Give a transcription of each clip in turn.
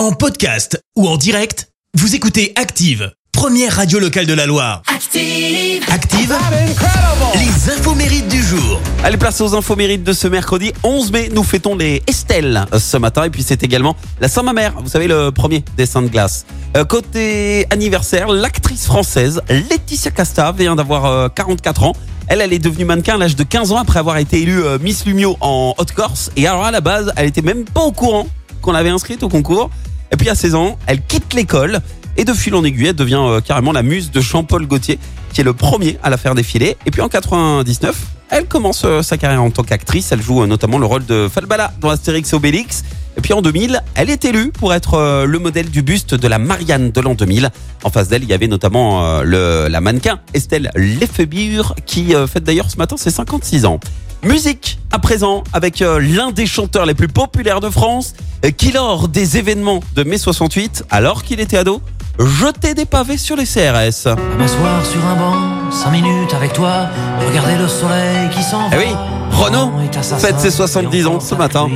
En podcast ou en direct, vous écoutez Active, première radio locale de la Loire. Active. Active, les infos mérites du jour. Allez, place aux infos mérites de ce mercredi 11 mai. Nous fêtons les Estelle euh, ce matin. Et puis c'est également la Saint-Mamère. Vous savez, le premier dessin de glace. Euh, côté anniversaire, l'actrice française Laetitia Casta vient d'avoir euh, 44 ans. Elle, elle est devenue mannequin à l'âge de 15 ans après avoir été élue euh, Miss Lumio en Haute-Corse. Et alors à la base, elle était même pas au courant qu'on l'avait inscrite au concours. Et puis à 16 ans, elle quitte l'école. Et de fil en aiguille, devient euh, carrément la muse de Jean-Paul Gaultier, qui est le premier à la faire défiler. Et puis en 99, elle commence euh, sa carrière en tant qu'actrice. Elle joue euh, notamment le rôle de Falbala dans Astérix et Obélix. Et puis en 2000, elle est élue pour être le modèle du buste de la Marianne de l'an 2000. En face d'elle, il y avait notamment la mannequin Estelle Lefebvre, qui fête d'ailleurs ce matin ses 56 ans. Musique à présent avec euh, l'un des chanteurs les plus populaires de France, euh, qui lors des événements de mai 68, alors qu'il était ado, jetait des pavés sur les CRS. M'asseoir sur un banc, cinq minutes avec toi, regarder le soleil qui s'en Eh oui, Renaud fête ses 70 ans ce matin.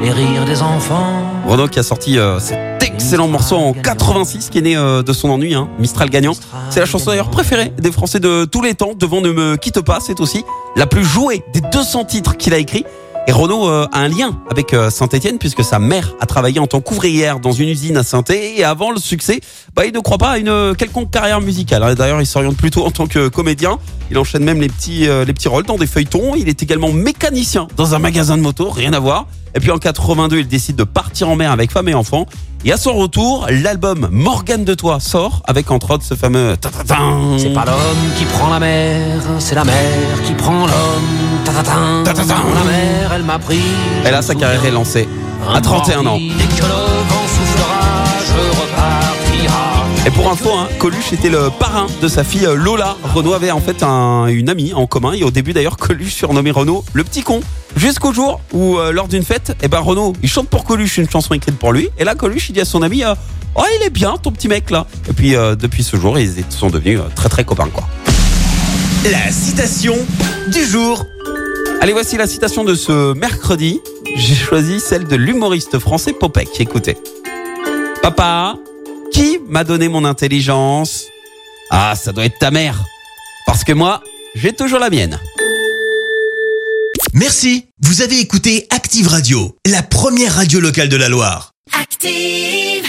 Les rires des enfants. Renaud qui a sorti euh, cet excellent morceau en 86 qui est né euh, de son ennui, hein, Mistral gagnant. C'est la chanson d'ailleurs préférée des Français de tous les temps. Devant Ne me quitte pas, c'est aussi la plus jouée des 200 titres qu'il a écrit. Et Renaud euh, a un lien avec euh, Saint-Etienne puisque sa mère a travaillé en tant qu'ouvrière dans une usine à saint Et avant le succès, bah, il ne croit pas à une euh, quelconque carrière musicale. hein. D'ailleurs, il s'oriente plutôt en tant que comédien. Il enchaîne même les petits, les petits rôles dans des feuilletons. Il est également mécanicien dans un magasin de moto, rien à voir. Et puis en 82, il décide de partir en mer avec femme et enfants. Et à son retour, l'album Morgane de Toi sort avec entre autres ce fameux. C'est pas l'homme qui prend la mer, c'est la mer qui prend l'homme. Elle m'a pris. Et là, sa carrière est lancée à 31 ans. Et pour info, hein, Coluche était le parrain de sa fille euh, Lola. Renaud avait en fait un- une amie en commun et au début d'ailleurs Coluche surnommait Renaud le petit con. Jusqu'au jour où euh, lors d'une fête, eh ben Renaud il chante pour Coluche une chanson écrite pour lui et là Coluche il dit à son ami euh, oh il est bien ton petit mec là. Et puis euh, depuis ce jour ils sont devenus très très copains quoi. La citation du jour. Allez voici la citation de ce mercredi. J'ai choisi celle de l'humoriste français Popek. Écoutez. Papa, qui m'a donné mon intelligence? Ah, ça doit être ta mère. Parce que moi, j'ai toujours la mienne. Merci. Vous avez écouté Active Radio, la première radio locale de la Loire. Active.